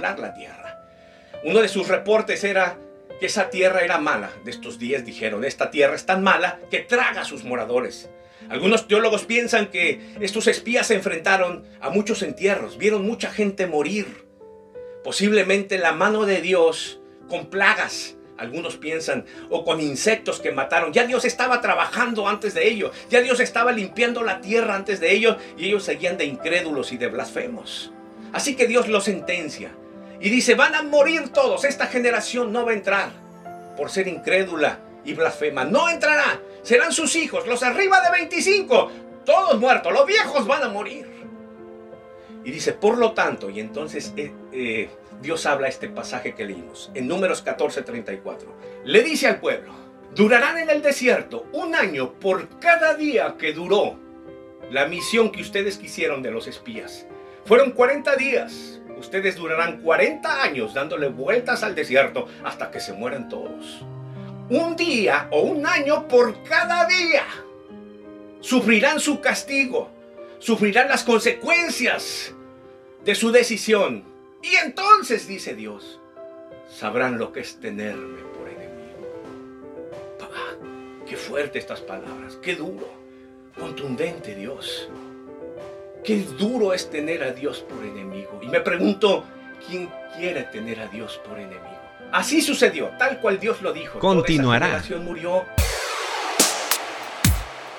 la tierra. Uno de sus reportes era que esa tierra era mala. De estos días dijeron, esta tierra es tan mala que traga a sus moradores. Algunos teólogos piensan que estos espías se enfrentaron a muchos entierros, vieron mucha gente morir. Posiblemente la mano de Dios con plagas, algunos piensan, o con insectos que mataron. Ya Dios estaba trabajando antes de ello, ya Dios estaba limpiando la tierra antes de ello y ellos seguían de incrédulos y de blasfemos. Así que Dios los sentencia y dice, van a morir todos, esta generación no va a entrar por ser incrédula y blasfema. No entrará, serán sus hijos, los arriba de 25, todos muertos, los viejos van a morir. Y dice, por lo tanto, y entonces eh, eh, Dios habla este pasaje que leímos en números 14:34. Le dice al pueblo, durarán en el desierto un año por cada día que duró la misión que ustedes quisieron de los espías. Fueron 40 días. Ustedes durarán 40 años dándole vueltas al desierto hasta que se mueran todos. Un día o un año por cada día. Sufrirán su castigo. Sufrirán las consecuencias de su decisión. Y entonces, dice Dios, sabrán lo que es tenerme por enemigo. Papá, qué fuerte estas palabras, qué duro, contundente Dios. Qué duro es tener a Dios por enemigo. Y me pregunto, ¿quién quiere tener a Dios por enemigo? Así sucedió, tal cual Dios lo dijo. Continuará. Toda esa murió